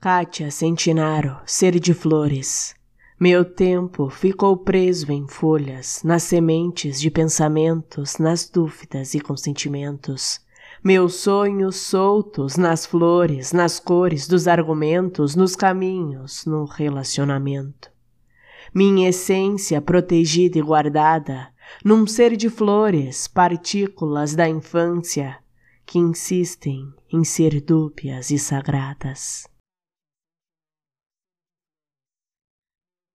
Kátia Centinaro, ser de flores. Meu tempo ficou preso em folhas, nas sementes de pensamentos, nas dúvidas e consentimentos. Meus sonhos soltos nas flores, nas cores dos argumentos, nos caminhos, no relacionamento. Minha essência protegida e guardada, num ser de flores, partículas da infância, que insistem em ser dúbias e sagradas.